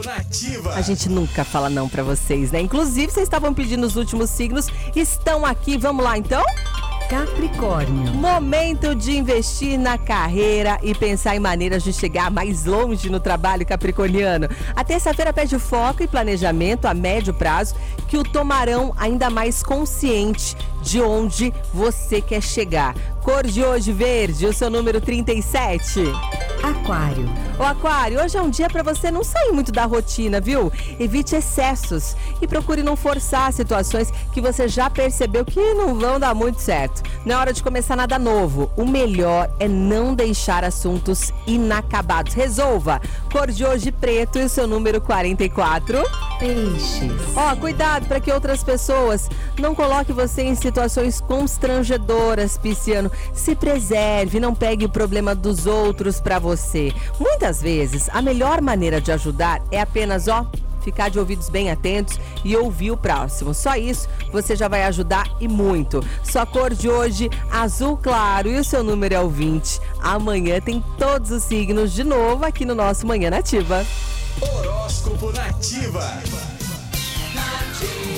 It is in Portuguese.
Nativa. A gente nunca fala não pra vocês, né? Inclusive, vocês estavam pedindo os últimos signos, estão aqui. Vamos lá então? Capricórnio. Momento de investir na carreira e pensar em maneiras de chegar mais longe no trabalho capricorniano. A terça-feira pede foco e planejamento a médio prazo que o tomarão ainda mais consciente de onde você quer chegar. Cor de hoje verde, o seu número 37. Aquário. O Aquário, hoje é um dia para você não sair muito da rotina, viu? Evite excessos e procure não forçar situações que você já percebeu que não vão dar muito certo. Não é hora de começar nada novo. O melhor é não deixar assuntos inacabados. Resolva. Cor de hoje preto e seu número 44. Peixes. Ó, cuidado para que outras pessoas não coloquem você em situações constrangedoras, Pisciano. Se preserve, não pegue o problema dos outros para você. Muitas vezes, a melhor maneira de ajudar é apenas, ó, ficar de ouvidos bem atentos e ouvir o próximo. Só isso você já vai ajudar e muito. Sua cor de hoje, azul claro e o seu número é o 20. Amanhã tem todos os signos de novo aqui no nosso Manhã Nativa. Horóscopo Nativa. Nativa.